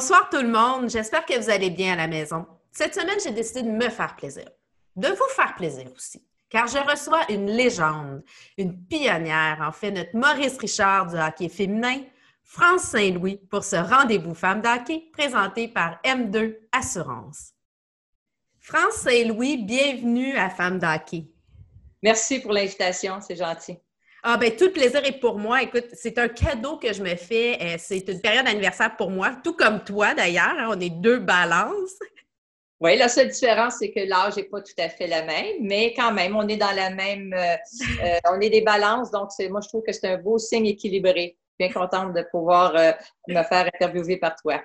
Bonsoir tout le monde, j'espère que vous allez bien à la maison. Cette semaine, j'ai décidé de me faire plaisir, de vous faire plaisir aussi, car je reçois une légende, une pionnière, en fait, notre Maurice Richard du hockey féminin, France Saint-Louis, pour ce rendez-vous femme d'hockey présenté par M2 Assurance. France Saint-Louis, bienvenue à Femme d'hockey. Merci pour l'invitation, c'est gentil. Ah ben tout le plaisir est pour moi. Écoute, c'est un cadeau que je me fais. Euh, c'est une période d'anniversaire pour moi, tout comme toi d'ailleurs. Hein, on est deux balances. Oui, la seule différence, c'est que l'âge n'est pas tout à fait la même, mais quand même, on est dans la même, euh, euh, on est des balances, donc moi, je trouve que c'est un beau signe équilibré. Bien contente de pouvoir me faire interviewer par toi.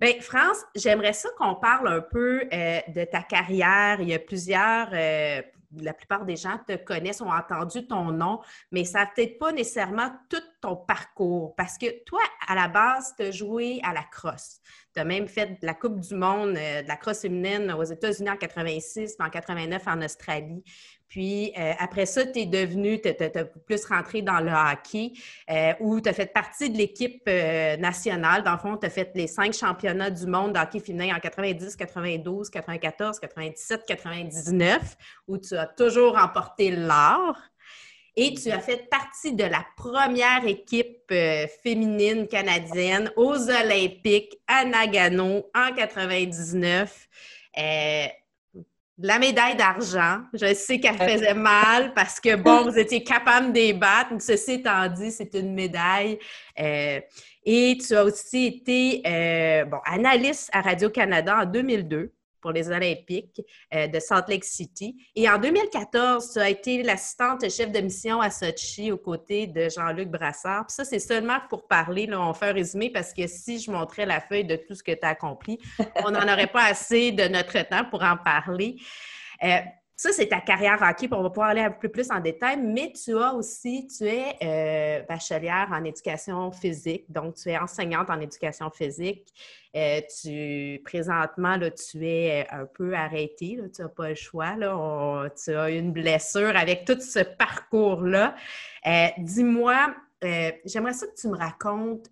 Bien, France, j'aimerais ça qu'on parle un peu de ta carrière. Il y a plusieurs, la plupart des gens te connaissent, ont entendu ton nom, mais ça n'a peut-être pas nécessairement tout ton parcours. Parce que toi, à la base, tu as joué à la crosse. Tu as même fait la Coupe du monde euh, de la crosse féminine aux États-Unis en 86, puis en 89 en Australie. Puis euh, après ça, tu es devenu, tu as, plus rentré dans le hockey, euh, où tu as fait partie de l'équipe euh, nationale. Dans le fond, tu as fait les cinq championnats du monde de hockey féminin en 90, 92, 94, 97, 99, où tu as toujours remporté l'or. Et tu as fait partie de la première équipe féminine canadienne aux Olympiques à Nagano en 99 la médaille d'argent. Je sais qu'elle faisait mal parce que, bon, vous étiez capable de débattre. Ceci étant dit, c'est une médaille. Euh, et tu as aussi été euh, bon, analyste à Radio-Canada en 2002 pour les Olympiques euh, de Salt Lake City. Et en 2014, tu as été l'assistante chef de mission à Sochi aux côtés de Jean-Luc Brassard. Puis ça, c'est seulement pour parler. Là, on fait un résumé parce que si je montrais la feuille de tout ce que tu as accompli, on n'en aurait pas assez de notre temps pour en parler. Euh, ça, c'est ta carrière hockey, on va pouvoir aller un peu plus en détail, mais tu as aussi, tu es euh, bachelière en éducation physique, donc tu es enseignante en éducation physique. Euh, tu, présentement, là, tu es euh, un peu arrêtée, tu n'as pas le choix, tu as une blessure avec tout ce parcours-là. Dis-moi, j'aimerais ça que tu me racontes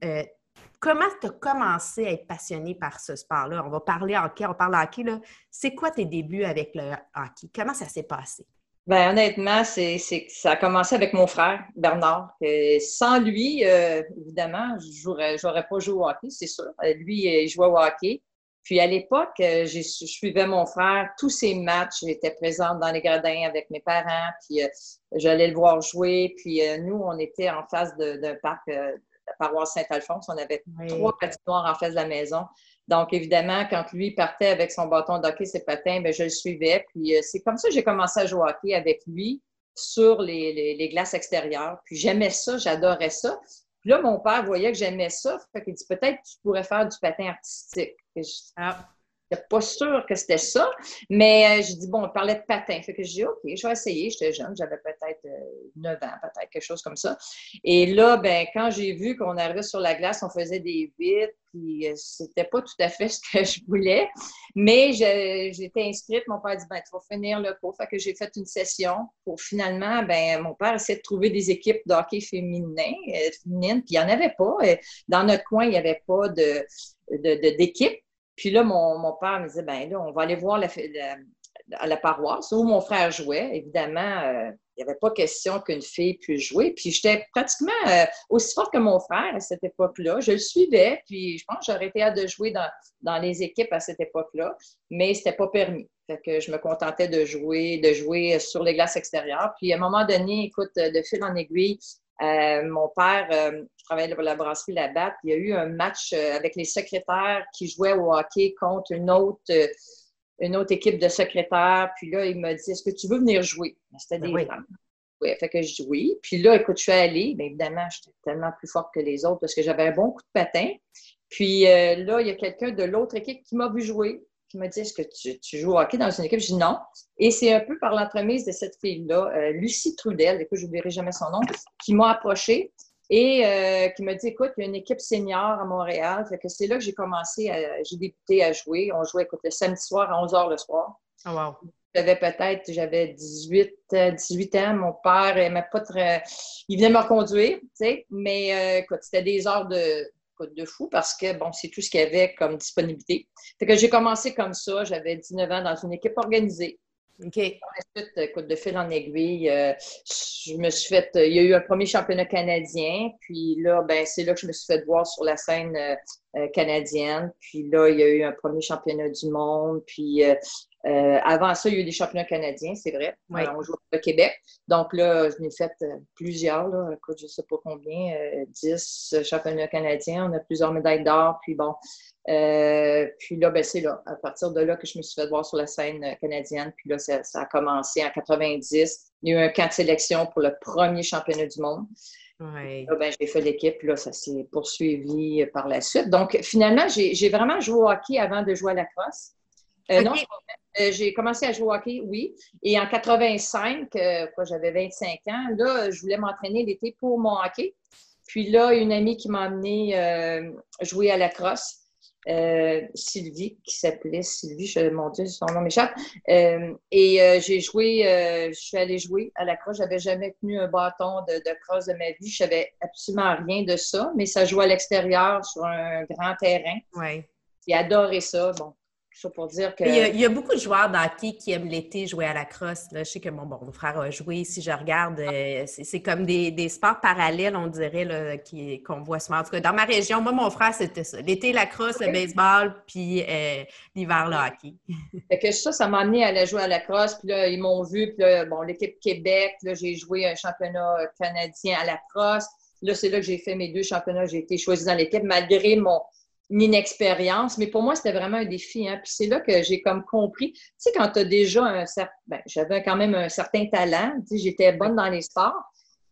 comment tu as commencé à être passionné par ce sport-là? On va parler hockey, on parle hockey. C'est quoi tes débuts avec le hockey? Comment ça s'est passé? Bien, honnêtement, ça a commencé avec mon frère, Bernard. sans lui, euh, évidemment, je n'aurais pas joué au hockey, c'est sûr. Euh, lui, il jouait au hockey. Puis à l'époque, euh, je suivais mon frère, tous ses matchs, j'étais présente dans les gradins avec mes parents, puis j'allais le voir jouer. Puis nous, on était en face d'un parc la paroisse Saint-Alphonse. On avait trois patinoires en face de la maison. Donc, évidemment, quand lui partait avec son bâton d'hockey, ses patins, bien, je le suivais. Puis, euh, c'est comme ça que j'ai commencé à jouer au hockey avec lui sur les, glaces extérieures. Puis, j'aimais ça, j'adorais ça. Puis là, mon père voyait que j'aimais ça. Fait qu'il dit peut-être que tu pourrais faire du patin artistique. Ah pas sûr que c'était ça, mais euh, j'ai dit, bon, on parlait de patin. Fait que j'ai dit, OK, je vais essayer. J'étais jeune, j'avais peut-être 9 euh, ans, peut-être quelque chose comme ça. Et là, ben, quand j'ai vu qu'on arrivait sur la glace, on faisait des vides, puis euh, c'était pas tout à fait ce que je voulais. Mais j'étais inscrite. Mon père dit, ben, tu vas finir le cours. Fait que j'ai fait une session pour finalement, ben, mon père essayer de trouver des équipes de hockey féminin, féminines, puis il n'y en avait pas. Dans notre coin, il n'y avait pas de d'équipe. Puis là, mon, père me disait, ben là, on va aller voir la, à la paroisse où mon frère jouait. Évidemment, euh, il n'y avait pas question qu'une fille puisse jouer. Puis j'étais pratiquement euh, aussi forte que mon frère à cette époque-là. Je le suivais, puis je pense que j'aurais été hâte de jouer dans, les équipes à cette époque-là, mais ce n'était pas permis. Fait que je me contentais de jouer, de jouer sur les glaces extérieures. Puis à un moment donné, écoute, de fil en aiguille, euh, mon père, euh, je travaillais pour la brasserie Labatt, il y a eu un match euh, avec les secrétaires qui jouaient au hockey contre une autre, une autre équipe de secrétaires. Puis là, il m'a dit Est-ce que tu veux venir jouer? C'était ben des femmes. Oui, fait que je dis oui. Puis là, écoute, je suis allée. Bien évidemment, j'étais tellement plus forte que les autres parce que j'avais un bon coup de patin. Puis là, il y a quelqu'un de l'autre équipe qui m'a vu jouer qui m'a dit Est-ce que tu, joues au hockey dans une équipe? Je dis non. Et c'est un peu par l'entremise de cette fille-là, euh, Lucie Trudel, écoute, je n'oublierai jamais son nom, qui m'a approchée et euh, qui m'a dit Écoute, il y a une équipe senior à Montréal. Fait que c'est là que j'ai commencé, j'ai débuté à jouer. On jouait, écoute, le samedi soir à 11 h le soir. Oh wow. J'avais peut-être, j'avais 18, 18 ans. Mon père, il pas très. Il venait me reconduire, tu sais, mais euh, écoute, c'était des heures de de fou parce que, bon, c'est tout ce qu'il y avait comme disponibilité. Fait que j'ai commencé comme ça. J'avais 19 ans dans une équipe organisée. OK. Ensuite, écoute, de fil en aiguille, euh, je me suis fait. il y a eu un premier championnat canadien, puis là, ben, c'est là que je me suis fait voir sur la scène euh, euh, canadienne. Puis là, il y a eu un premier championnat du monde. Puis avant ça, il y a eu des championnats canadiens, c'est vrai. on joue au Québec. Donc là, je m'ai fait plusieurs, là, écoute, je ne sais pas combien, 10 championnats canadiens. On a plusieurs médailles d'or. Puis bon, euh, puis là, ben, c'est là, à partir de là que je me suis fait voir sur la scène euh, canadienne. Puis là, ça, a commencé en 90. Il y a eu un camp de sélection pour le premier championnat du monde. Ouais. Là, ben, j'ai fait l'équipe, puis là, ça s'est poursuivi par la suite. Donc, finalement, j'ai vraiment joué au hockey avant de jouer à la crosse. Euh, non, j'ai commencé à jouer au hockey, oui. Et en 85, quoi, j'avais 25 ans, là, je voulais m'entraîner l'été pour mon hockey. Puis là, une amie qui m'a amené jouer à la crosse. Euh, Sylvie, qui s'appelait Sylvie, je, mon Dieu, son nom m'échappe. Euh, et euh, j'ai joué, je suis allée jouer à la crosse. J'avais jamais tenu un bâton de, de crosse de ma vie. Je savais absolument rien de ça, mais ça jouait à l'extérieur sur un grand terrain. Oui. J'ai adoré ça. Bon, pour dire que. Il y, a, beaucoup de joueurs d'hockey qui aiment l'été jouer à la crosse. Là. Je sais que mon, bon, frère a joué. Si je regarde, euh, c'est comme des, sports parallèles, on dirait, qu'on voit souvent. En tout cas, dans ma région, moi, mon frère, c'était ça. L'été, la crosse, le baseball, puis euh, l'hiver, le hockey. Fait que ça, ça m'a amené à aller jouer à la crosse. Puis là, ils m'ont vu. Puis là, bon, l'équipe Québec, là, j'ai joué un championnat canadien à la crosse. Là, c'est là que j'ai fait mes deux championnats. J'ai été choisie dans l'équipe malgré mon, inexpérience, mais pour moi, c'était vraiment un défi. Hein. Puis c'est là que j'ai comme compris, tu sais, quand tu as déjà un certain, ben, j'avais quand même un certain talent, tu sais, j'étais bonne dans les sports,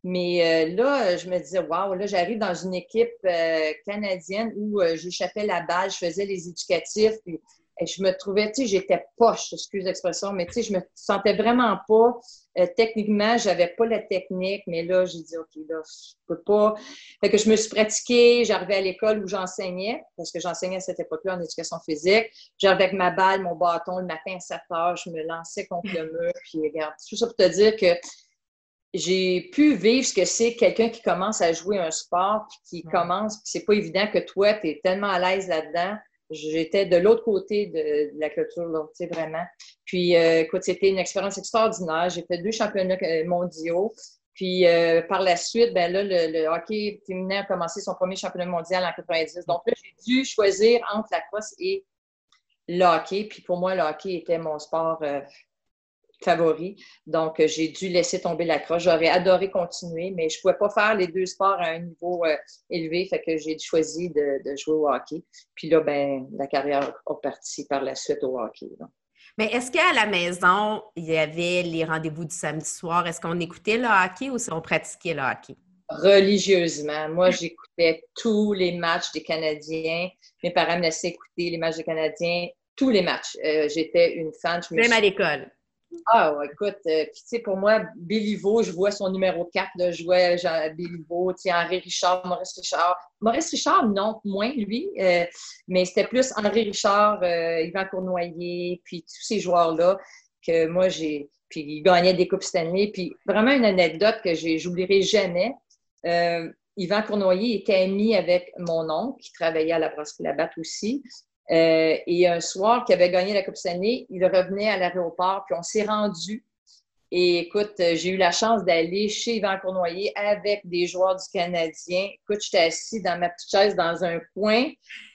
mais euh, là, je me disais, waouh, là, j'arrive dans une équipe euh, canadienne où euh, j'échappais la balle, je faisais les éducatifs, puis je me trouvais, tu sais, j'étais poche, excuse l'expression, mais tu sais, je me sentais vraiment pas, euh, techniquement, j'avais pas la technique, mais là, j'ai dit, OK, là, je peux pas. Fait que je me suis pratiquée, j'arrivais à l'école où j'enseignais, parce que j'enseignais à cette époque-là en éducation physique. J'arrivais avec ma balle, mon bâton, le matin à 7 heures, je me lançais contre le mur, puis regarde, tout ça pour te dire que j'ai pu vivre ce que c'est quelqu'un qui commence à jouer un sport, puis qui commence, puis c'est pas évident que toi, tu es tellement à l'aise là-dedans J'étais de l'autre côté de, la clôture, là, tu sais, vraiment. Puis, euh, écoute, c'était une expérience extraordinaire. J'ai fait deux championnats euh, mondiaux. Puis, euh, par la suite, ben là, le, hockey féminin a commencé son premier championnat mondial en 90. Donc là, j'ai dû choisir entre la crosse et le hockey. Puis, pour moi, le hockey était mon sport favori. Donc, euh, j'ai dû laisser tomber la croche. J'aurais adoré continuer, mais je ne pouvais pas faire les deux sports à un niveau euh, élevé. Fait que j'ai choisi de, jouer au hockey. Puis là, ben, la carrière a parti par la suite au hockey. Mais est-ce qu'à la maison, il y avait les rendez-vous du samedi soir? Est-ce qu'on écoutait le hockey ou si on pratiquait le hockey? Religieusement. Moi, j'écoutais tous les matchs des Canadiens. Mes parents me laissaient écouter les matchs des Canadiens, tous les matchs. Euh, j'étais une fan. Même à l'école. Ah, écoute, euh, tu sais, pour moi, Béliveau, je vois son numéro 4, là, je vois Jean Béliveau, tu sais, Henri Richard, Maurice Richard. Maurice Richard, non, moins lui, euh, mais c'était plus Henri Richard, euh, Yvan Cournoyer, puis tous ces joueurs-là que moi, j'ai. Puis ils gagnaient des Coupes Stanley. Puis vraiment une anecdote que j'oublierai jamais. Yvan Cournoyer était ami avec mon oncle qui travaillait à la brasserie Labatte aussi. Euh, et un soir, qui avait gagné la Coupe Stanley, il revenait à l'aéroport, puis on s'est rendu. Et écoute, euh, j'ai eu la chance d'aller chez Yvan Cournoyer avec des joueurs du Canadien. Écoute, j'étais assis dans ma petite chaise dans un coin,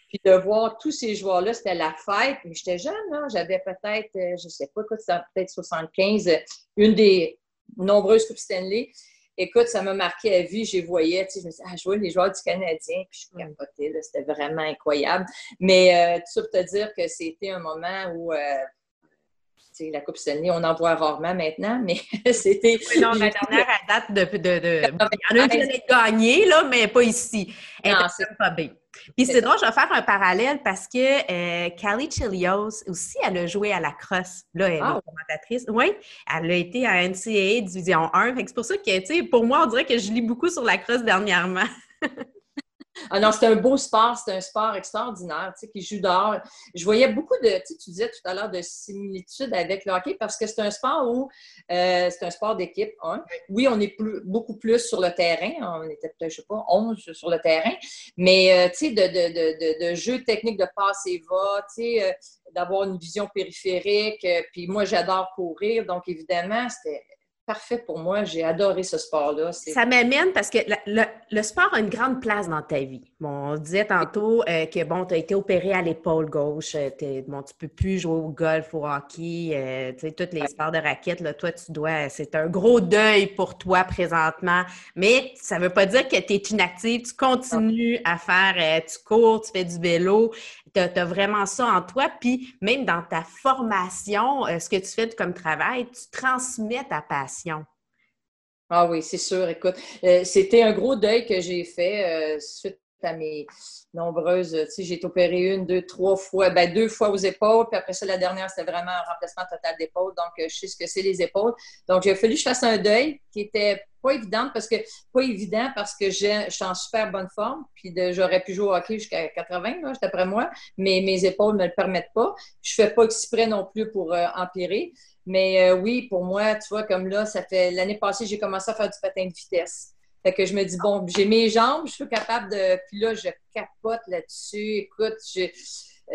puis de voir tous ces joueurs-là, c'était la fête. Mais j'étais jeune, là. J'avais peut-être, euh, je ne sais pas, écoute, peut-être 75, une des nombreuses Coupes Stanley. Écoute, ça m'a marqué à vie. Je voyais, tu sais, je me disais, ah, je vois les joueurs du Canadien, puis je capotais, là, c'était vraiment incroyable. Mais euh, tout ça pour te dire que c'était un moment où, euh, tu sais, la Coupe Stanley, on en voit rarement maintenant, mais c'était... non, la dernière à date de... de, de... Il y en a une qui a gagné, là, mais pas ici. Elle non, c'est pas bien. Puis c'est drôle, je vais faire un parallèle parce que euh, Callie Chilios aussi, elle a joué à la crosse. Là, elle est ah. commentatrice. Oui, elle a été à NCAA Division 1. c'est pour ça que, tu sais, pour moi, on dirait que je lis beaucoup sur la crosse dernièrement. Ah non, c'est un beau sport, c'est un sport extraordinaire, tu sais, qui joue dehors. Je voyais beaucoup de, tu, sais, tu disais tout à l'heure, de similitudes avec le hockey parce que c'est un sport où euh, c'est un sport d'équipe. Oui, on est plus, beaucoup plus sur le terrain. On était peut-être, je sais pas, 11 sur le terrain. Mais, euh, tu sais, de, de, de, de, jeu technique de passe et va, tu sais, euh, d'avoir une vision périphérique. puis moi, j'adore courir. Donc, évidemment, c'était parfait pour moi. J'ai adoré ce sport-là. Ça m'amène parce que le, sport a une grande place dans ta vie. Bon, on disait tantôt euh, que bon, tu as été opéré à l'épaule gauche. Euh, bon, tu peux plus jouer au golf, au hockey, euh, tu sais, tous les sports de raquettes. Là, toi, tu dois. C'est un gros deuil pour toi présentement. Mais ça ne veut pas dire que tu es inactive. Tu continues à faire, tu cours, tu fais du vélo tu as, vraiment ça en toi. Puis même dans ta formation, ce que tu fais comme travail, tu transmets ta passion. Ah oui, c'est sûr. Écoute, euh, c'était un gros deuil que j'ai fait euh, suite à mes nombreuses. J'ai été opérée une, deux, trois fois, ben, deux fois aux épaules. Puis après ça, la dernière, c'était vraiment un remplacement total d'épaules. Donc, je sais ce que c'est les épaules. Donc, il a fallu que je fasse un deuil qui était pas évident parce que pas évident parce que je suis en super bonne forme, puis j'aurais pu jouer au hockey jusqu'à 80, là, d'après moi, mais mes épaules ne me le permettent pas. Je fais pas exprès non plus pour euh, empirer. Mais euh, oui, pour moi, tu vois, comme là, ça fait l'année passée, j'ai commencé à faire du patin de vitesse. Fait que je me dis, bon, j'ai mes jambes, je suis capable de. Puis là, je capote là-dessus. Écoute,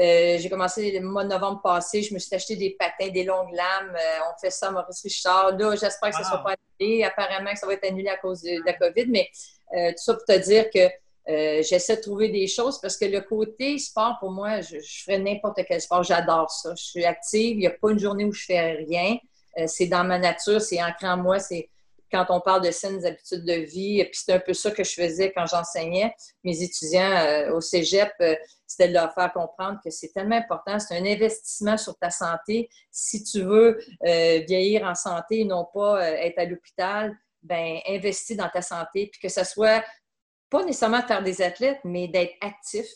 euh, j'ai commencé le mois de novembre passé. Je me suis acheté des patins, des longues lames. Euh, on fait ça à Maurice Richard. Là, j'espère que ça ne sera pas annulé. Apparemment que ça va être annulé à cause de, la COVID. Mais euh, tout ça pour te dire que j'essaie de trouver des choses parce que le côté sport, pour moi, je, je ferais n'importe quel sport. J'adore ça. Je suis active. Il n'y a pas une journée où je fais rien. c'est dans ma nature. C'est ancré en moi. C'est quand on parle de saines habitudes de vie. Puis c'est un peu ça que je faisais quand j'enseignais mes étudiants euh, au cégep. Euh, c'était de leur faire comprendre que c'est tellement important. C'est un investissement sur ta santé. Si tu veux euh, vieillir en santé et non pas être à l'hôpital, ben investis dans ta santé. Puis que ce soit pas nécessairement faire des athlètes, mais d'être actif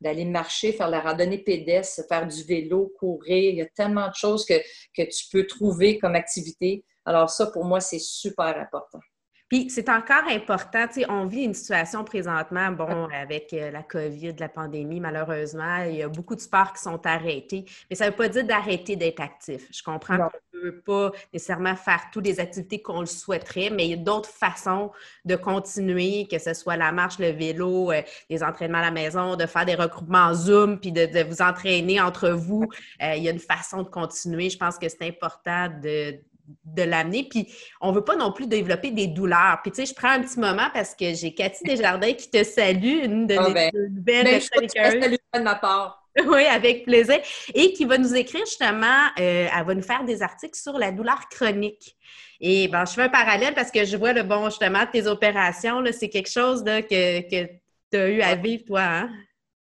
d'aller marcher, faire la randonnée pédestre, faire du vélo, courir. Il y a tellement de choses que, que tu peux trouver comme activité. Alors ça, pour moi, c'est super important. Puis c'est encore important, tu sais, on vit une situation présentement, bon, avec euh, la COVID, la pandémie, malheureusement, il y a beaucoup de sports qui sont arrêtés, mais ça ne veut pas dire d'arrêter d'être actif. Je comprends qu'on ne peut pas nécessairement faire toutes les activités qu'on le souhaiterait, mais il y a d'autres façons de continuer, que ce soit la marche, le vélo, euh, les entraînements à la maison, de faire des regroupements Zoom, puis de, vous entraîner entre vous. Euh, il y a une façon de continuer. Je pense que c'est important de de l'amener. Puis on veut pas non plus développer des douleurs. Puis tu sais, je prends un petit moment parce que j'ai Cathy Desjardins qui te salue, une de ah, ben, nouvelles ben, de ma part. Oui, avec plaisir. Et qui va nous écrire justement, euh, elle va nous faire des articles sur la douleur chronique. Et ben, je fais un parallèle parce que je vois le bon, justement, tes opérations, c'est quelque chose là, que, que tu as eu à vivre, toi. Hein?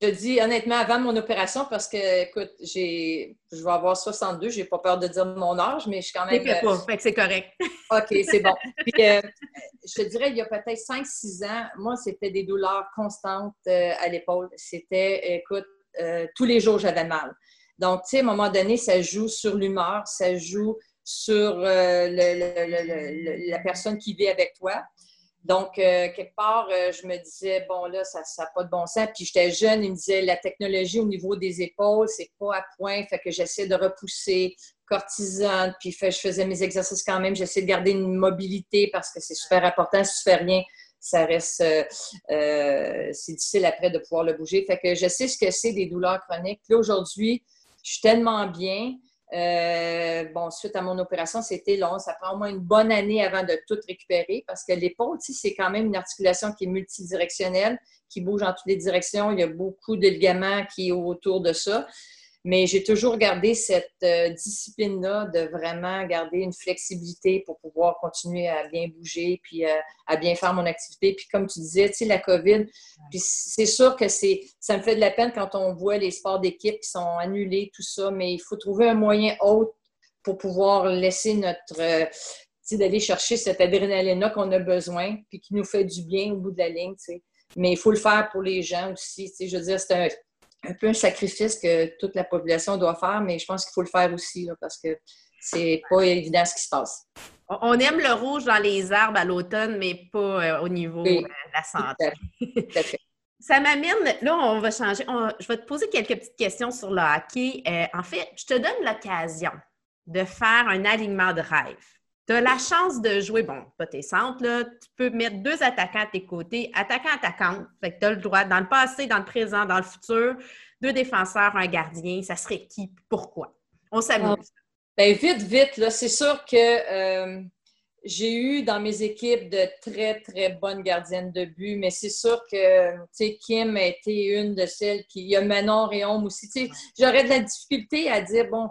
Je dis honnêtement, avant mon opération, parce que, écoute, j'ai, je vais avoir 62, j'ai pas peur de dire mon âge, mais je suis quand même. pas, euh, fait que c'est correct. OK, c'est bon. Puis, euh, je te dirais, il y a peut-être 5-6 ans, moi, c'était des douleurs constantes euh, à l'épaule. C'était, écoute, tous les jours, j'avais mal. Donc, tu sais, à un moment donné, ça joue sur l'humeur, ça joue sur le, la personne qui vit avec toi. Donc, euh, quelque part, euh, je me disais, bon, là, ça n'a pas de bon sens. Puis j'étais jeune, il me disait, la technologie au niveau des épaules, c'est pas à point. Fait que j'essaie de repousser, cortisone, puis je faisais mes exercices quand même. J'essaie de garder une mobilité parce que c'est super important. Si tu fais rien, ça reste, euh, c'est difficile après de pouvoir le bouger. Fait que je sais ce que c'est des douleurs chroniques. Là, aujourd'hui, je suis tellement bien. Euh, bon, suite à mon opération, c'était long. Ça prend au moins une bonne année avant de tout récupérer parce que l'épaule, c'est quand même une articulation qui est multidirectionnelle, qui bouge en toutes les directions. Il y a beaucoup de ligaments qui est autour de ça. Mais j'ai toujours gardé cette euh, discipline-là de vraiment garder une flexibilité pour pouvoir continuer à bien bouger puis euh, à bien faire mon activité. Puis comme tu disais, tu sais, la COVID, puis c'est sûr que c'est, ça me fait de la peine quand on voit les sports d'équipe qui sont annulés, tout ça, mais il faut trouver un moyen autre pour pouvoir laisser notre, euh, d'aller chercher cette adrénaline-là qu'on a besoin, puis qui nous fait du bien au bout de la ligne, tu sais. Mais il faut le faire pour les gens aussi. Tu sais, je veux dire, c'est un, un peu un sacrifice que toute la population doit faire, mais je pense qu'il faut le faire aussi parce que c'est pas évident ce qui se passe. On aime le rouge dans les arbres à l'automne, mais pas euh, au niveau euh, de la santé. Ça m'amène, là, on va changer. je vais te poser quelques petites questions sur le hockey. Euh, en fait, je te donne l'occasion de faire un alignement de rêve. Tu as la chance de jouer, bon, pas tes centres, tu peux mettre deux attaquants à tes côtés, attaquant-attaquante. Fait que tu as le droit, dans le passé, dans le présent, dans le futur, deux défenseurs, un gardien. Ça serait qui? Pourquoi? On s'amuse. Ah, ben, vite, vite, là, c'est sûr que euh, j'ai eu dans mes équipes de très, très bonnes gardiennes de but, mais c'est sûr que Kim a été une de celles qui. Il y a Manon Réaume aussi. J'aurais de la difficulté à dire, bon,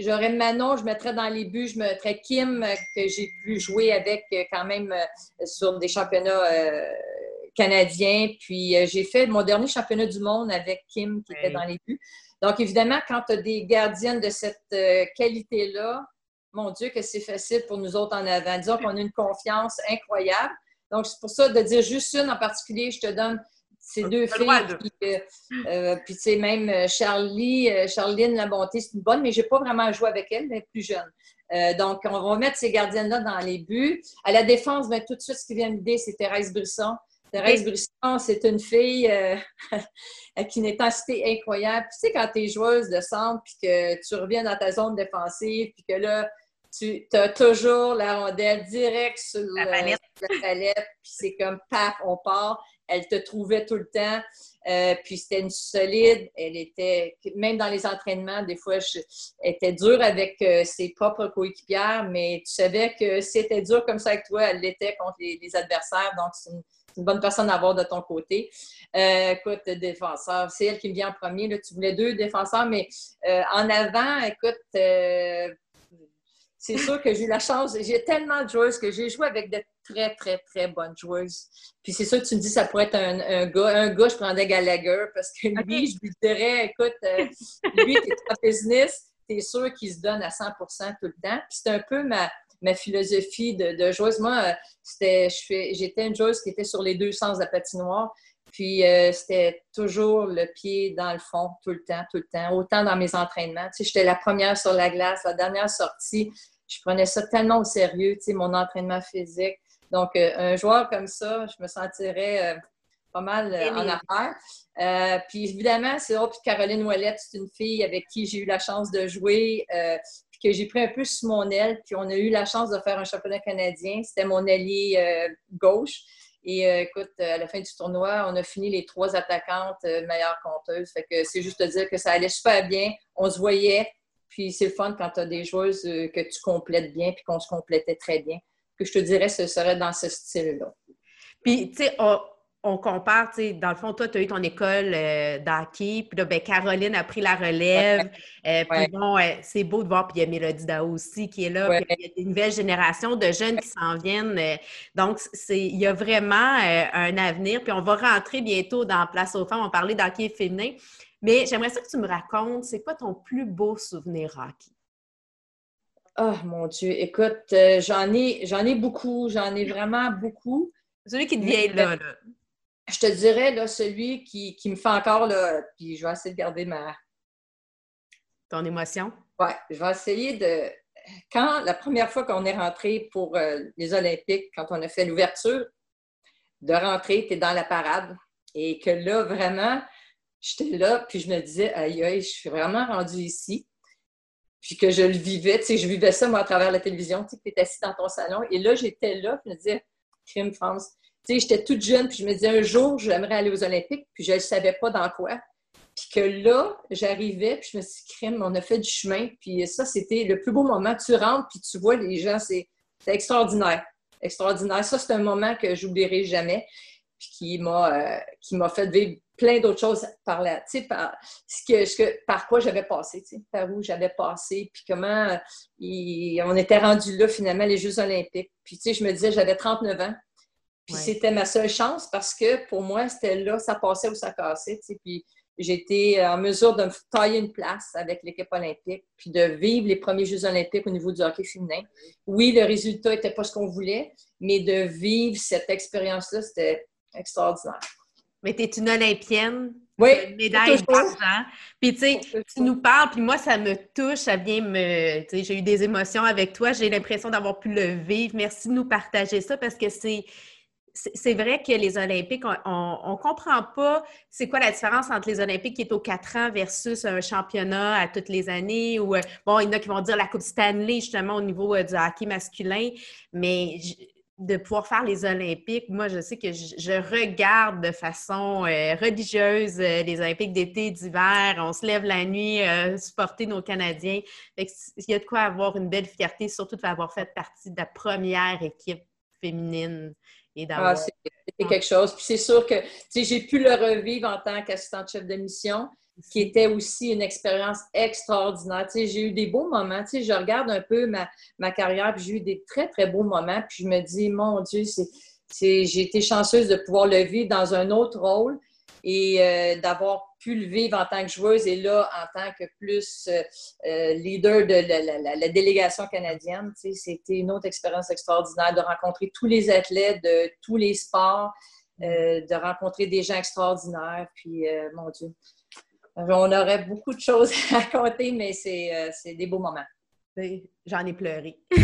j'aurais Manon, je mettrais dans les buts, je mettrais Kim, que j'ai pu jouer avec euh, quand même euh, sur des championnats canadiens. Puis j'ai fait mon dernier championnat du monde avec Kim qui était dans les buts. Donc, évidemment, quand tu as des gardiennes de cette euh, qualité-là, mon Dieu, que c'est facile pour nous autres en avant. Disons qu'on a une confiance incroyable. Donc, c'est pour ça de dire juste une en particulier, je te donne ces deux filles. Euh, euh, puis, tu sais, même Charlie, Charline La Bonté, c'est une bonne, mais je n'ai pas vraiment joué avec elle, est plus jeune. donc, on va mettre ces gardiennes-là dans les buts. À la défense, bien, tout de suite, ce qui vient dire, c'est Thérèse Brisson. Thérèse Brisson, c'est une fille euh, avec une intensité incroyable. tu sais, quand tu es joueuse de centre, puis que tu reviens dans ta zone défensive, puis que là, tu as toujours la rondelle direct sur la palette, puis c'est comme paf, on part. Elle te trouvait tout le temps. Euh, puis c'était une solide. Elle était, même dans les entraînements, des fois, elle était dure avec euh, ses propres coéquipières, mais tu savais que c'était dur comme ça avec toi, elle l'était contre les, les adversaires. Donc, c'est une, une bonne personne à avoir de ton côté. Euh, écoute, défenseur, c'est elle qui me vient en premier. Là, tu voulais deux défenseurs, mais en avant, écoute, c'est sûr que j'ai eu la chance. J'ai tellement de joueuses que j'ai joué avec de très, très, très bonnes joueuses. Puis c'est sûr que tu me dis ça pourrait être un, gars. Un gars, je prendrais Gallagher parce que lui, je lui dirais, écoute, lui qui est très business, t'es sûr qu'il se donne à 100% tout le temps. Puis c'est un peu ma ma philosophie de, joueuse. Moi, euh, c'était, j'étais une joueuse qui était sur les deux sens de la patinoire. Puis euh, c'était toujours le pied dans le fond, tout le temps, tout le temps. Autant dans mes entraînements. Tu sais, j'étais la première sur la glace, la dernière sortie. Je prenais ça tellement au sérieux, tu sais, mon entraînement physique. Donc, euh, un joueur comme ça, je me sentirais pas mal en affaire. puis évidemment, c'est drôle. Puis Caroline Ouellette, c'est une fille avec qui j'ai eu la chance de jouer que j'ai pris un peu sous mon aile, puis on a eu la chance de faire un championnat canadien. C'était mon allié euh, gauche. Et euh, écoute, à la fin du tournoi, on a fini les trois attaquantes euh, meilleures compteuses. Fait que c'est juste de dire que ça allait super bien. On se voyait. Puis c'est le fun quand tu as des joueuses que tu complètes bien puis qu'on se complétait très bien. Que je te dirais, ce serait dans ce style-là. Puis, tu sais, on compare, tu sais, dans le fond, toi, tu as eu ton école euh, d'hockey, puis là, ben, Caroline a pris la relève. Euh, puis bon, euh, c'est beau de voir, puis il y a Mélodie Dao aussi qui est là, puis il y a une nouvelle génération de jeunes qui s'en viennent. donc, il y a vraiment un avenir, puis on va rentrer bientôt dans Place aux femmes, on parlait d'hockey féminin. Mais j'aimerais ça que tu me racontes, c'est quoi ton plus beau souvenir hockey? Oh mon Dieu, écoute, j'en ai, j'en ai beaucoup, j'en ai vraiment beaucoup. Celui qui te vient là, là je te dirais, là, celui qui, me fait encore, là, puis je vais essayer de garder ma... Ton émotion? Oui, je vais essayer de... Quand la première fois qu'on est rentré pour euh, les Olympiques, quand on a fait l'ouverture, de rentrer, tu es dans la parade, et que là, vraiment, j'étais là, puis je me disais, aïe, aïe, je suis vraiment rendue ici. Puis que je le vivais, tu sais, je vivais ça, moi, à travers la télévision, tu sais, tu es assis dans ton salon. Et là, j'étais là, puis je me disais, crime France, sais, j'étais toute jeune, puis je me disais un jour, j'aimerais aller aux Olympiques, puis je ne savais pas dans quoi. Puis que là, j'arrivais, puis je me suis dit, crème, on a fait du chemin. Puis ça, c'était le plus beau moment. Tu rentres, puis tu vois les gens, c'est extraordinaire. Extraordinaire. Ça, c'est un moment que j'oublierai jamais, puis qui m'a euh, fait vivre plein d'autres choses par là, tu sais, par, ce que, ce que, par quoi j'avais passé, tu sais, par où j'avais passé, puis comment on était rendu là, finalement, les Jeux olympiques. Puis, tu sais, je me disais, j'avais 39 ans, puis c'était ma seule chance parce que pour moi, c'était là, ça passait ou ça cassait. Puis j'étais en mesure de me tailler une place avec l'équipe olympique, puis de vivre les premiers Jeux olympiques au niveau du hockey féminin. Oui, le résultat n'était pas ce qu'on voulait, mais de vivre cette expérience-là, c'était extraordinaire. Mais tu es une Olympienne, oui, une médaille d'argent. Puis tu sais, tu nous parles, puis moi, ça me touche, ça vient me... Tu sais, j'ai eu des émotions avec toi, j'ai l'impression d'avoir pu le vivre. Merci de nous partager ça parce que c'est c'est vrai que les Olympiques, on ne comprend pas c'est quoi la différence entre les Olympiques qui est aux quatre ans versus un championnat à toutes les années. Ou, euh, bon, il y en a qui vont dire la Coupe Stanley, justement, au niveau euh, du hockey masculin. Mais de pouvoir faire les Olympiques, moi, je sais que je, regarde de façon euh, religieuse les Olympiques d'été, d'hiver. On se lève la nuit, supporter nos Canadiens. il y a de quoi avoir une belle fierté, surtout d'avoir fait partie de la première équipe féminine et ah, c'est quelque chose. Puis c'est sûr que j'ai pu le revivre en tant qu'assistante chef de mission, qui était aussi une expérience extraordinaire. J'ai eu des beaux moments. Je regarde un peu ma, ma carrière, puis j'ai eu des très, très beaux moments. Puis je me dis, mon Dieu, j'ai été chanceuse de pouvoir le vivre dans un autre rôle et euh, d'avoir pu le vivre en tant que joueuse et là, en tant que plus euh, euh, leader de la, délégation canadienne, c'était une autre expérience extraordinaire de rencontrer tous les athlètes de tous les sports, de rencontrer des gens extraordinaires. Puis, mon Dieu, on aurait beaucoup de choses à raconter, mais c'est des beaux moments. J'en ai pleuré.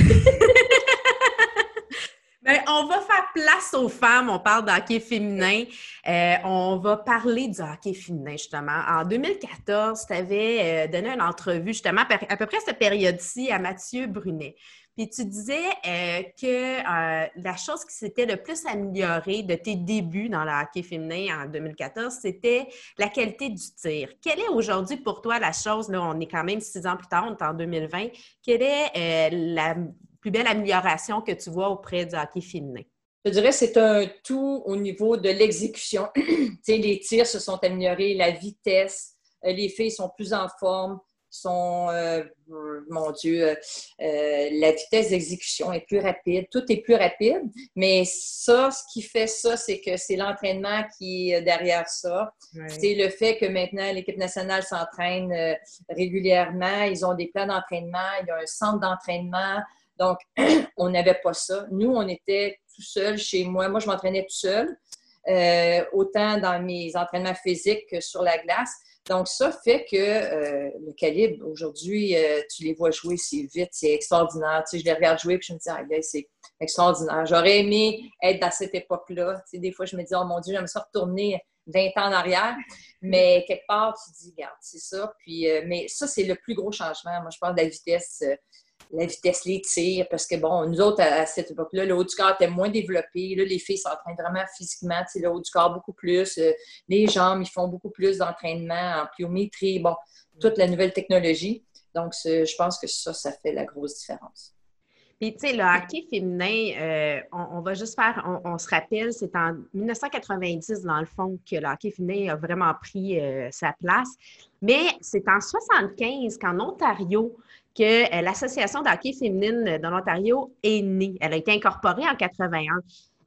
Ben, on va faire place aux femmes. On parle d'hockey féminin. Euh, on va parler du hockey féminin, justement. En 2014, tu avais euh, donné une entrevue, justement, à peu près cette période-ci, à Mathieu Brunet. Puis tu disais euh, que la chose qui s'était le plus améliorée de tes débuts dans le hockey féminin en 2014, c'était la qualité du tir. Quelle est aujourd'hui pour toi la chose, là, on est quand même six ans plus tard, on est en 2020, quelle est la plus belle amélioration que tu vois auprès du hockey féminin? Je dirais que c'est un tout au niveau de l'exécution. les tirs se sont améliorés, la vitesse, euh, les filles sont plus en forme, sont, euh, mon Dieu, euh, la vitesse d'exécution est plus rapide, tout est plus rapide, mais ça, ce qui fait ça, c'est que c'est l'entraînement qui est derrière ça. C'est le fait que maintenant, l'équipe nationale s'entraîne régulièrement, ils ont des plans d'entraînement, il y a un centre d'entraînement, donc, on n'avait pas ça. Nous, on était tout seul chez moi. Moi, je m'entraînais tout seul, euh, autant dans mes entraînements physiques que sur la glace. Donc, ça fait que euh, le calibre, aujourd'hui, euh, tu les vois jouer, c'est vite, c'est extraordinaire. Tu sais, je les regarde jouer, puis je me dis, ah, c'est extraordinaire. J'aurais aimé être dans cette époque-là. Tu sais, des fois, je me dis, oh mon Dieu, j'aimerais ça retourner 20 ans en arrière. Mais quelque part, tu dis, regarde, c'est ça. Puis, mais ça, c'est le plus gros changement. Moi, je parle de la vitesse la vitesse, les tirs, parce que, bon, nous autres, à, cette époque-là, le haut du corps était moins développé. Là, les filles s'entraînent vraiment physiquement, le haut du corps beaucoup plus. Euh, les jambes, ils font beaucoup plus d'entraînement en pliométrie, bon, toute la nouvelle technologie. Donc, je pense que ça, ça fait la grosse différence. Puis, tu sais, le hockey féminin, euh, on, va juste faire, on, se rappelle, c'est en 1990, dans le fond, que le hockey féminin a vraiment pris euh, sa place. Mais c'est en 1975 qu'en Ontario, que euh, l'Association d'hockey féminine de l'Ontario est née. Elle a été incorporée en 81.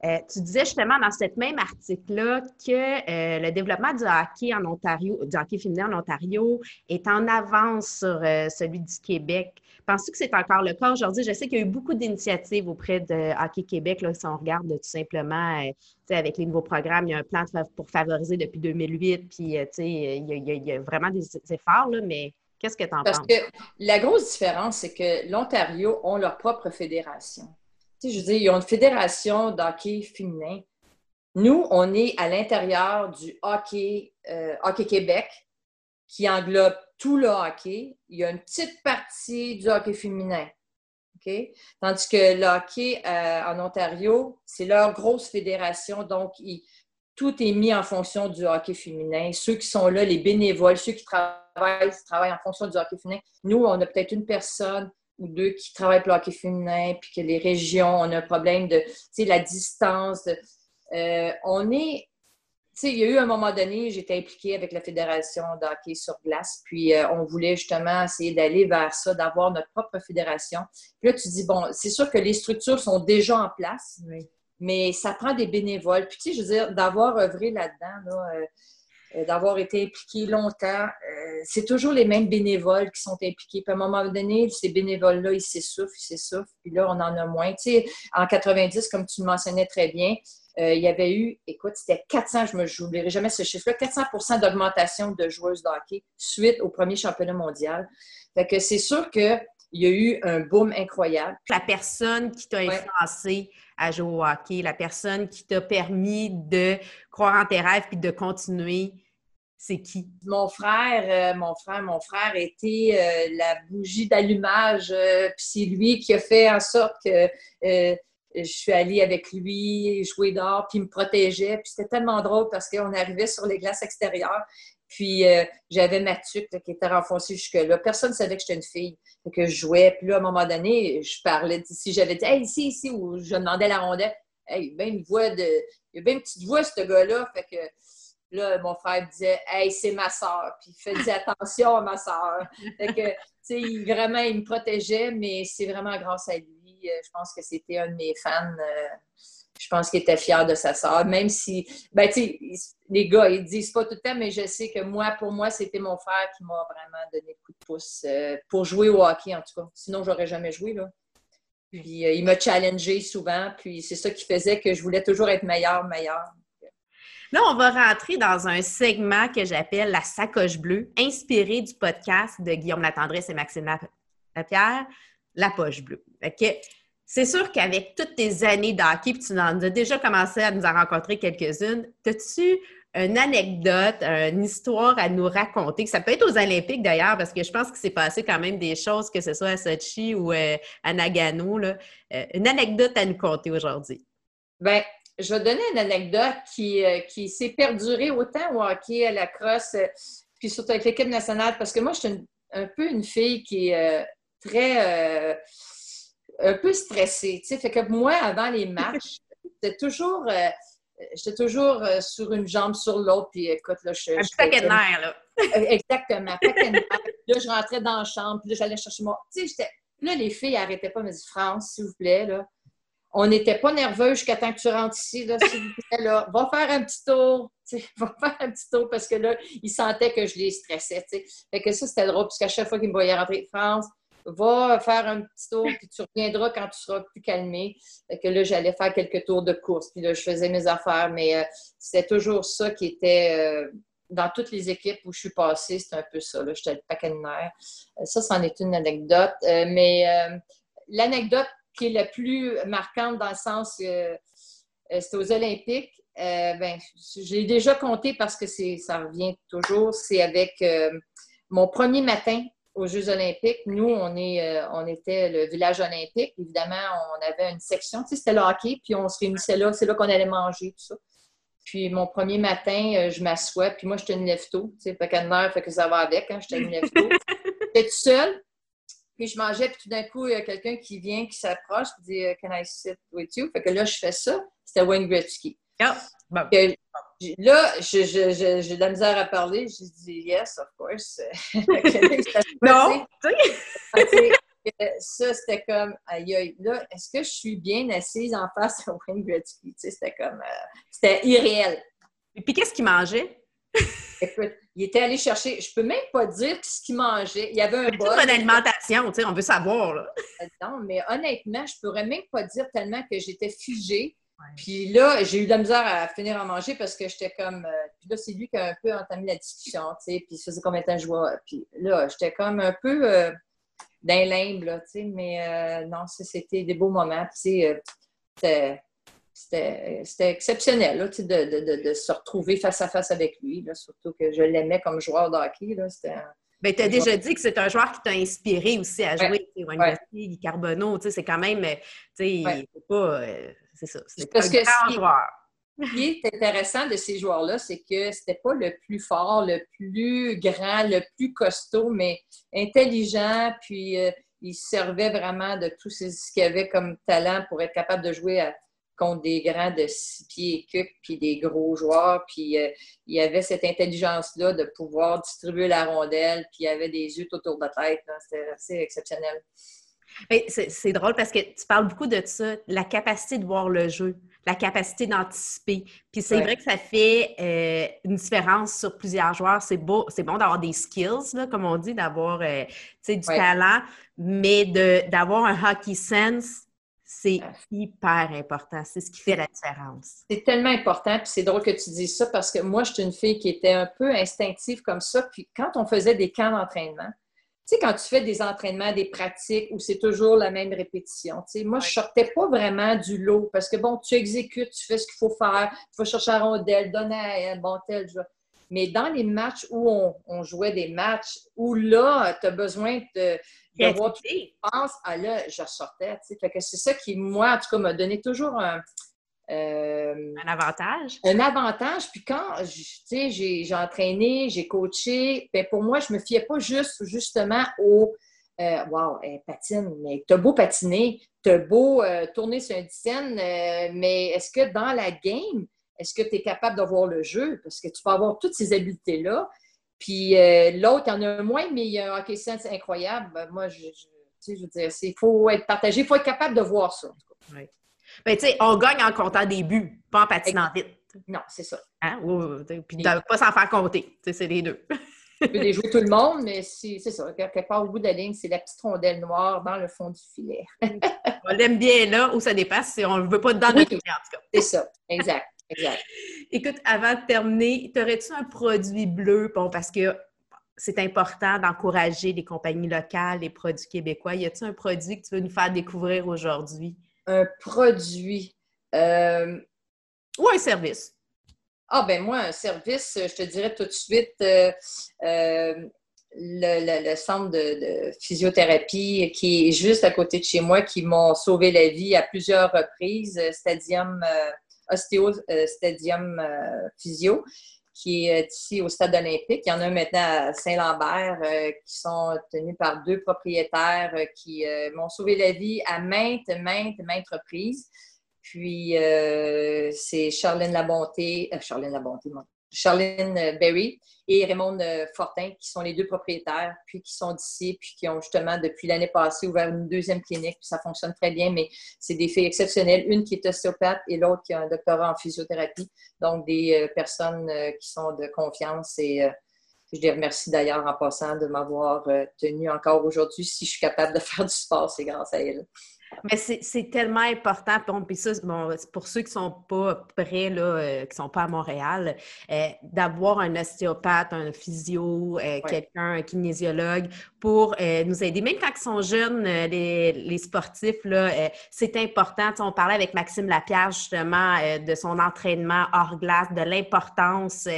Euh, tu disais justement dans cet même article-là que euh, le développement du hockey en Ontario, du hockey féminin en Ontario est en avance sur celui du Québec. Penses-tu que c'est encore le cas aujourd'hui? Je sais qu'il y a eu beaucoup d'initiatives auprès de Hockey Québec. Là, si on regarde tout simplement avec les nouveaux programmes, il y a un plan pour favoriser depuis 2008, puis il, y a, vraiment des efforts, là, mais Qu'est-ce que tu en penses? Parce que la grosse différence, c'est que l'Ontario ont leur propre fédération. Tu sais, je veux dire, ils ont une fédération d'hockey féminin. Nous, on est à l'intérieur du hockey, euh, hockey Québec, qui englobe tout le hockey. Il y a une petite partie du hockey féminin. Tandis que le hockey euh, en Ontario, c'est leur grosse fédération, donc ils, tout est mis en fonction du hockey féminin. Ceux qui sont là, les bénévoles, ceux qui travaillent, travaillent en fonction du hockey féminin. Nous, on a peut-être une personne ou deux qui travaillent pour le hockey féminin, puis que les régions, on a un problème de, la distance. Euh, on est, tu sais, il y a eu un moment donné, j'étais impliquée avec la Fédération de hockey sur glace, puis euh, on voulait justement essayer d'aller vers ça, d'avoir notre propre fédération. Puis là, tu dis, bon, c'est sûr que les structures sont déjà en place, oui mais ça prend des bénévoles. Puis, tu sais, je veux dire, d'avoir œuvré là-dedans, euh, euh, d'avoir été impliqué longtemps, euh, c'est toujours les mêmes bénévoles qui sont impliqués. Puis, à un moment donné, ces bénévoles-là, ils s'essoufflent, ils s'essoufflent, puis là, on en a moins. Tu sais, en 90, comme tu le mentionnais très bien, il y avait eu, écoute, c'était 400%, je ne m'oublierai jamais ce chiffre-là, 400% d'augmentation de joueuses de hockey suite au premier championnat mondial. Fait que c'est sûr qu'il y a eu un boom incroyable. La personne qui t'a influencé à jouer la personne qui t'a permis de croire en tes rêves puis de continuer, c'est qui? Mon frère, euh, mon frère, mon frère était euh, la bougie d'allumage, euh, puis c'est lui qui a fait en sorte que je suis allée avec lui jouer dehors, puis il me protégeait. Puis c'était tellement drôle parce qu'on arrivait sur les glaces extérieures, puis j'avais ma tuque qui était renfoncée jusque-là. Personne ne savait que j'étais une fille, que je jouais. Puis là, à un moment donné, je parlais, si j'avais dit « Hey, ici, ici », ou je demandais la rondelle, « Hey, il y a bien une voix de... Il y a une petite voix, ce gars-là. » Fait que Là, mon frère disait Hey, c'est ma soeur. Puis il faisait attention à ma soeur. Fait que, tu sais, vraiment, il me protégeait, mais c'est vraiment grâce à lui. Euh, je pense que c'était un de mes fans. Euh, je pense qu'il était fier de sa soeur, même si, ben, tu sais, les gars, ils disent pas tout le temps, mais je sais que moi, pour moi, c'était mon frère qui m'a vraiment donné le coup de pouce euh, pour jouer au hockey, en tout cas. Sinon, j'aurais jamais joué, là. Puis, il m'a challengé souvent, puis c'est ça qui faisait que je voulais toujours être meilleur, meilleur. Là, on va rentrer dans un segment que j'appelle la sacoche bleue, inspiré du podcast de Guillaume Latendresse et Maxime Lapierre, La poche bleue. C'est sûr qu'avec toutes tes années d'hockey, puis tu en as déjà commencé à nous en rencontrer quelques-unes, as-tu une anecdote, une histoire à nous raconter, ça peut être aux Olympiques d'ailleurs, parce que je pense qu'il s'est passé quand même des choses, que ce soit à Sochi ou euh, à Nagano. Euh, une anecdote à nous conter aujourd'hui. Bien, je vais donner une anecdote qui, euh, qui s'est perdurée autant au hockey, à la crosse, puis surtout avec l'équipe nationale, parce que moi, je suis un peu une fille qui est très. Un peu stressée. Tu sais, fait que moi, avant les matchs, j'étais toujours. J'étais toujours sur une jambe sur l'autre, puis écoute, là, je... Un petit paquet de nerfs, là. Exactement, paquet de nerfs. Là, je rentrais dans la chambre, puis là, j'allais chercher mon... Tu sais. Là, les filles n'arrêtaient pas, me dire « France, s'il vous plaît, là, on n'était pas nerveux jusqu'à temps que tu rentres ici, là, s'il vous plaît, là. Va faire un petit tour. va faire un petit tour parce que là, il sentait que je les stressais. T'sais. Fait que ça, c'était drôle, parce qu'à chaque fois qu'il me voyait rentrer de France, va faire un petit tour, puis tu reviendras quand tu seras plus calmé. Que là, j'allais faire quelques tours de course, puis là, je faisais mes affaires, mais euh, c'était toujours ça qui était. Euh, dans toutes les équipes où je suis passée, c'était un peu ça. J'étais le paquet de nerfs. Euh, ça, c'en est une anecdote. mais l'anecdote qui est la plus marquante dans le sens euh, c'était aux Olympiques. Euh, ben, j'ai déjà compté parce que ça revient toujours. C'est avec euh, mon premier matin aux Jeux olympiques. Nous, on, est, on était le village olympique. Évidemment, on avait une section, tu sais, c'était le hockey, puis on se réunissait là. C'est là qu'on allait manger, tout ça. Puis mon premier matin, je m'assois, puis moi, j'étais une lefto. Tu sais, fait qu'à fait que ça va avec, hein, j'étais une lefto. j'étais toute seule, puis je mangeais, puis tout d'un coup, il y a quelqu'un qui vient, qui s'approche, qui dit Can I sit with you? Fait que là, je fais ça. C'était Wayne Gretzky. Ah, là, j'ai de la misère à parler. Je dis Yes, of course. non! ça, c'était comme, aïe, aïe, là, est-ce que je suis bien assise en face de Wayne Gretzky? C'était comme, euh, c'était irréel. Et puis, qu'est-ce qu'il mangeait? Écoute, il était allé chercher, je peux même pas dire ce qu'il mangeait. Il y avait un bol. Une alimentation, tu sais, on veut savoir, là. Non, mais honnêtement, je pourrais même pas dire tellement que j'étais figée. Puis là, j'ai eu de la misère à finir à manger parce que j'étais comme. Euh, puis là, c'est lui qui a un peu entamé la discussion, tu sais. Puis ça faisait combien de temps je vois. Puis là, j'étais comme un peu euh, d'un limbe, là, tu sais. Mais euh, non, c'était des beaux moments. tu sais, c'était exceptionnel là, de, de, se retrouver face à face avec lui, là, surtout que je l'aimais comme joueur de hockey. Ben, tu as déjà dit que c'est un joueur qui t'a inspiré aussi à jouer. Ouais. ouais. Guy Carbonneau, c'est quand même, c'est pas, euh, c'est ça, c'est un que grand joueur. Ce qui est intéressant de ces joueurs-là, c'est que c'était pas le plus fort, le plus grand, le plus costaud, mais intelligent, puis euh, il servait vraiment de tout ce qu'il avait comme talent pour être capable de jouer à, contre des grands de six pieds et puis des gros joueurs. Puis euh, il y avait cette intelligence-là de pouvoir distribuer la rondelle, puis il y avait des yeux autour de la tête. C'était assez exceptionnel. C'est drôle parce que tu parles beaucoup de ça, la capacité de voir le jeu, la capacité d'anticiper. Puis c'est vrai que ça fait euh, une différence sur plusieurs joueurs. C'est beau, c'est bon d'avoir des skills, là, comme on dit, d'avoir euh, du talent, mais d'avoir un hockey sense c'est hyper important. C'est ce qui fait la différence. C'est tellement important. Puis c'est drôle que tu dises ça parce que moi, je suis une fille qui était un peu instinctive comme ça. Puis quand on faisait des camps d'entraînement, sais, quand tu fais des entraînements, des pratiques où c'est toujours la même répétition, tu sais, moi, je sortais pas vraiment du lot parce que, bon, tu exécutes, tu fais ce qu'il faut faire, tu vas chercher la rondelle, donner à elle, bon, tel, je... Mais dans les matchs où on, jouait des matchs où là, tu as besoin de, de voir tout ce ah là, je ressortais, tu sais. Fait que c'est ça qui, moi, en tout cas, m'a donné toujours un euh, un avantage? Un avantage. Puis quand j'ai entraîné, j'ai coaché, ben pour moi, je me fiais pas juste justement au euh, Wow, patine, mais t'as beau patiner, t'as beau euh, tourner sur un dizaine, mais est-ce que dans la game, est-ce que tu es capable d'avoir le jeu? Parce que tu peux avoir toutes ces habiletés-là. Puis l'autre, il y en a moins, mais il y a un hockey sense incroyable. Ben, moi, je, je, je veux dire, il faut être partagé, il faut être capable de voir ça. Oui. Ben, tu sais, on gagne en comptant des buts, pas en patinant vite. Non, c'est ça. Hein? Puis de pas s'en faire compter. C'est les deux. tu peux les jouer tout le monde, mais c'est ça. Quelque part au bout de la ligne, c'est la petite rondelle noire dans le fond du filet. on l'aime bien là où ça dépasse si on ne veut pas dans notre filet, en tout cas. C'est ça, exact. Exact. Écoute, avant de terminer, aurais-tu un produit bleu? Bon, parce que c'est important d'encourager les compagnies locales, les produits québécois. Y a-t-il un produit que tu veux nous faire découvrir aujourd'hui? Un produit. Euh, Ou un service. Ah, ben moi, un service, je te dirais tout de suite euh, euh, le, centre de, physiothérapie qui est juste à côté de chez moi, qui m'ont sauvé la vie à plusieurs reprises, Stadium, Ostéo Stadium Physio qui est ici au Stade olympique. Il y en a maintenant à Saint-Lambert euh, qui sont tenus par deux propriétaires euh, qui euh, m'ont sauvé la vie à maintes, maintes, maintes reprises. Puis, c'est Charlène Labonté, Charlène Labonté, Charlene euh, Berry et Raymond euh, Fortin, qui sont les deux propriétaires, puis qui sont d'ici, puis qui ont justement, depuis l'année passée, ouvert une deuxième clinique, puis ça fonctionne très bien, mais c'est des filles exceptionnelles, une qui est ostéopathe et l'autre qui a un doctorat en physiothérapie, donc des euh, personnes qui sont de confiance et je les remercie d'ailleurs en passant de m'avoir tenu encore aujourd'hui. Si je suis capable de faire du sport, c'est grâce à elles. Mais c'est tellement important. Puis ça, bon, pour ceux qui ne sont pas prêts, là, euh, qui ne sont pas à Montréal, euh, d'avoir un ostéopathe, un physio, euh, quelqu'un, un kinésiologue pour nous aider. Même quand ils sont jeunes, les, les, sportifs, c'est important. on parlait avec Maxime Lapierre, justement, de son entraînement hors glace, de l'importance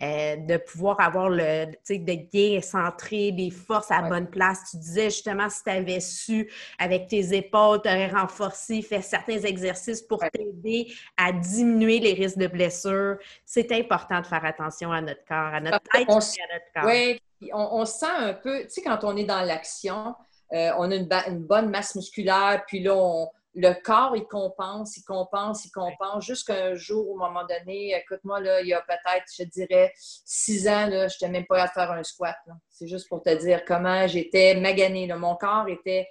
de pouvoir avoir le, de bien centrer des forces à bonne place. Tu disais justement, si tu avais su avec tes épaules, t'aurais renforcé, fait certains exercices pour t'aider à diminuer les risques de blessures. C'est important de faire attention à notre corps, à notre tête et à notre corps. Oui, on, sent un peu, tu sais, quand on est dans l'action, euh, on a une, bonne masse musculaire, puis là, le corps, il compense, il compense, il compense, jusqu'à un jour, au moment donné, écoute-moi, là, il y a peut-être, je dirais, six ans, là, je n'étais même pas à faire un squat. C'est juste pour te dire comment j'étais maganée. Mon corps était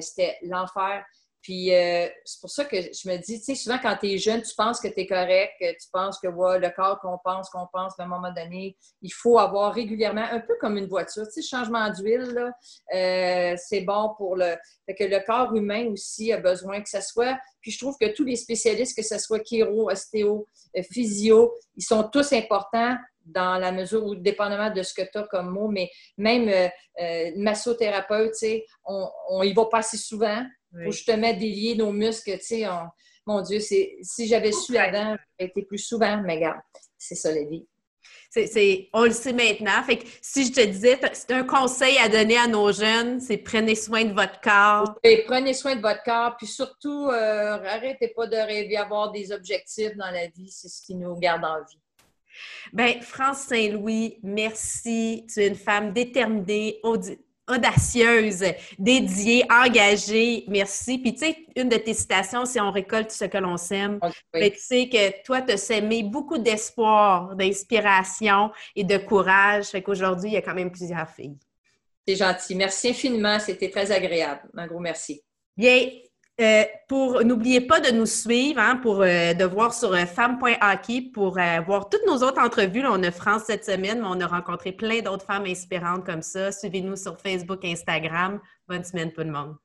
c'était l'enfer. Puis euh, c'est pour ça que je me dis, tu sais, souvent quand tu es jeune, tu penses que tu es correct, tu penses que le corps qu'on pense, qu'on pense, à un moment donné, il faut avoir régulièrement, un peu comme une voiture, tu sais, changement d'huile, euh, c'est bon pour le. Fait que le corps humain aussi a besoin que ça soit. Puis je trouve que tous les spécialistes, que ce soit chiro, ostéo, physio, ils sont tous importants dans la mesure où, dépendamment de ce que tu as comme mot, mais même euh, euh massothérapeute, on, on y va pas si souvent pour justement délier nos muscles. mon Dieu, si j'avais su avant, j'aurais été plus souvent, mais regarde, c'est ça la vie. C'est, on le sait maintenant. Fait que si je te disais, c'est un conseil à donner à nos jeunes, c'est prenez soin de votre corps. prenez soin de votre corps, puis surtout, euh, arrêtez pas de rêver avoir des objectifs dans la vie, c'est ce qui nous garde en vie. Bien, France Saint-Louis, merci. Tu es une femme déterminée, audacieuse, dédiée, engagée. Merci. Puis, tu sais, une de tes citations, c'est On récolte ce que l'on sème. tu sais que toi, tu as sémé beaucoup d'espoir, d'inspiration et de courage. Fait qu'aujourd'hui, il y a quand même plusieurs filles. C'est gentil. Merci infiniment. C'était très agréable. Un gros merci. Bien, euh, pour n'oubliez pas de nous suivre, hein, pour euh, de voir sur euh, pour voir toutes nos autres entrevues. on a France cette semaine, mais on a rencontré plein d'autres femmes inspirantes comme ça. Suivez-nous sur Facebook, Instagram. Bonne semaine tout le monde.